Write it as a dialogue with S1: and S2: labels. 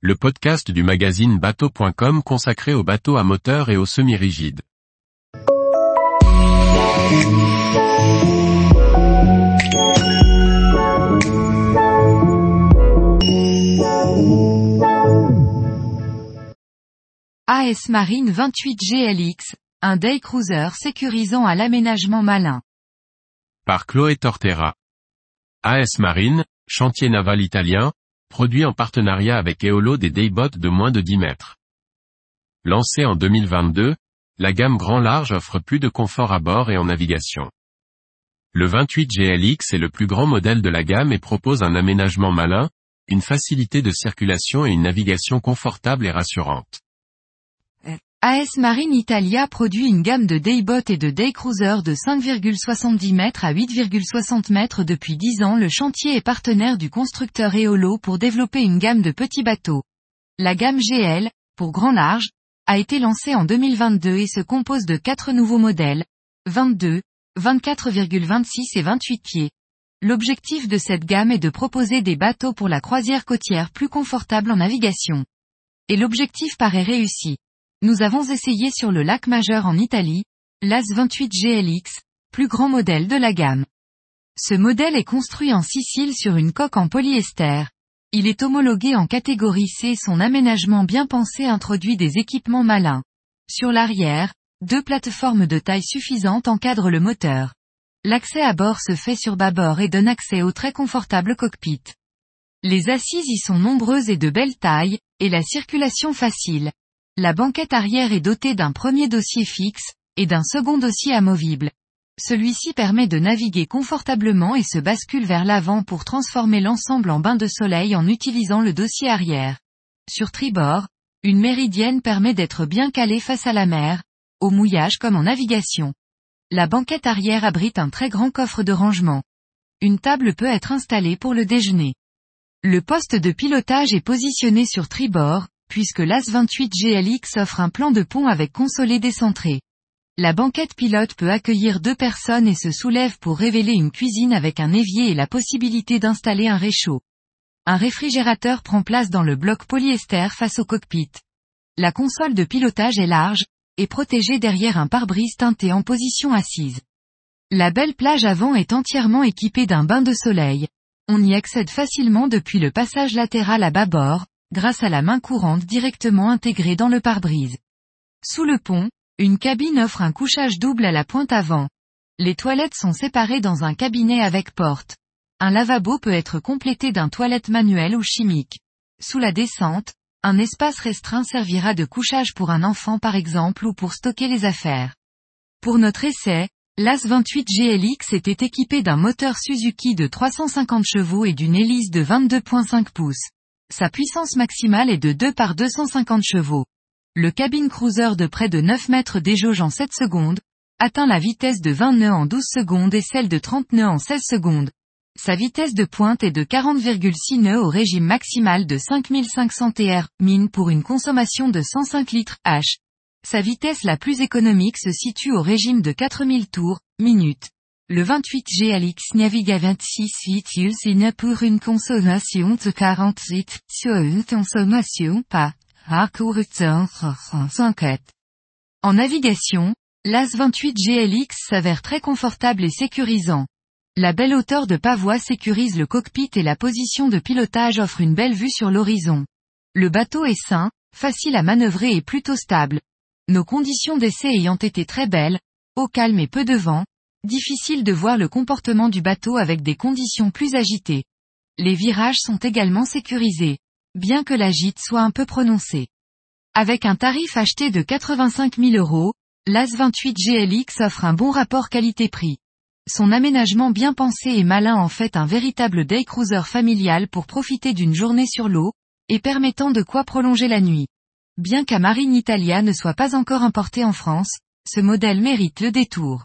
S1: le podcast du magazine bateau.com consacré aux bateaux à moteur et aux semi-rigides.
S2: AS Marine 28 GLX, un day cruiser sécurisant à l'aménagement malin.
S1: Par Chloé Tortera. AS Marine, chantier naval italien, produit en partenariat avec Eolo des dayboats de moins de 10 mètres. Lancé en 2022, la gamme grand large offre plus de confort à bord et en navigation. Le 28 GLX est le plus grand modèle de la gamme et propose un aménagement malin, une facilité de circulation et une navigation confortable et rassurante.
S2: AS Marine Italia produit une gamme de dayboat et de daycruiser de 5,70 mètres à 8,60 mètres depuis 10 ans. Le chantier est partenaire du constructeur Eolo pour développer une gamme de petits bateaux. La gamme GL, pour grand large, a été lancée en 2022 et se compose de quatre nouveaux modèles, 22, 24,26 et 28 pieds. L'objectif de cette gamme est de proposer des bateaux pour la croisière côtière plus confortables en navigation. Et l'objectif paraît réussi. Nous avons essayé sur le lac majeur en Italie, l'AS 28 GLX, plus grand modèle de la gamme. Ce modèle est construit en Sicile sur une coque en polyester. Il est homologué en catégorie C. Son aménagement bien pensé introduit des équipements malins. Sur l'arrière, deux plateformes de taille suffisante encadrent le moteur. L'accès à bord se fait sur bâbord et donne accès au très confortable cockpit. Les assises y sont nombreuses et de belle taille, et la circulation facile. La banquette arrière est dotée d'un premier dossier fixe, et d'un second dossier amovible. Celui-ci permet de naviguer confortablement et se bascule vers l'avant pour transformer l'ensemble en bain de soleil en utilisant le dossier arrière. Sur tribord, une méridienne permet d'être bien calé face à la mer, au mouillage comme en navigation. La banquette arrière abrite un très grand coffre de rangement. Une table peut être installée pour le déjeuner. Le poste de pilotage est positionné sur tribord, puisque l'AS28 GLX offre un plan de pont avec consolé décentré. La banquette pilote peut accueillir deux personnes et se soulève pour révéler une cuisine avec un évier et la possibilité d'installer un réchaud. Un réfrigérateur prend place dans le bloc polyester face au cockpit. La console de pilotage est large, et protégée derrière un pare-brise teinté en position assise. La belle plage avant est entièrement équipée d'un bain de soleil. On y accède facilement depuis le passage latéral à bâbord, grâce à la main courante directement intégrée dans le pare-brise. Sous le pont, une cabine offre un couchage double à la pointe avant. Les toilettes sont séparées dans un cabinet avec porte. Un lavabo peut être complété d'un toilette manuel ou chimique. Sous la descente, un espace restreint servira de couchage pour un enfant par exemple ou pour stocker les affaires. Pour notre essai, l'AS 28 GLX était équipé d'un moteur Suzuki de 350 chevaux et d'une hélice de 22.5 pouces. Sa puissance maximale est de 2 par 250 chevaux. Le cabine cruiser de près de 9 mètres déjauge en 7 secondes, atteint la vitesse de 20 nœuds en 12 secondes et celle de 30 nœuds en 16 secondes. Sa vitesse de pointe est de 40,6 nœuds au régime maximal de 5500 TR, mine pour une consommation de 105 litres H. Sa vitesse la plus économique se situe au régime de 4000 tours, minutes. Le 28 GLX navigue à 26 utile pour une consommation de 48 sur une consommation par En navigation, l'AS 28 GLX s'avère très confortable et sécurisant. La belle hauteur de pavois sécurise le cockpit et la position de pilotage offre une belle vue sur l'horizon. Le bateau est sain, facile à manœuvrer et plutôt stable. Nos conditions d'essai ayant été très belles, au calme et peu de vent, Difficile de voir le comportement du bateau avec des conditions plus agitées. Les virages sont également sécurisés, bien que la gîte soit un peu prononcée. Avec un tarif acheté de 85 000 euros, l'AS 28 GLX offre un bon rapport qualité-prix. Son aménagement bien pensé et malin en fait un véritable day cruiser familial pour profiter d'une journée sur l'eau, et permettant de quoi prolonger la nuit. Bien qu'à Marine Italia ne soit pas encore importé en France, ce modèle mérite le détour.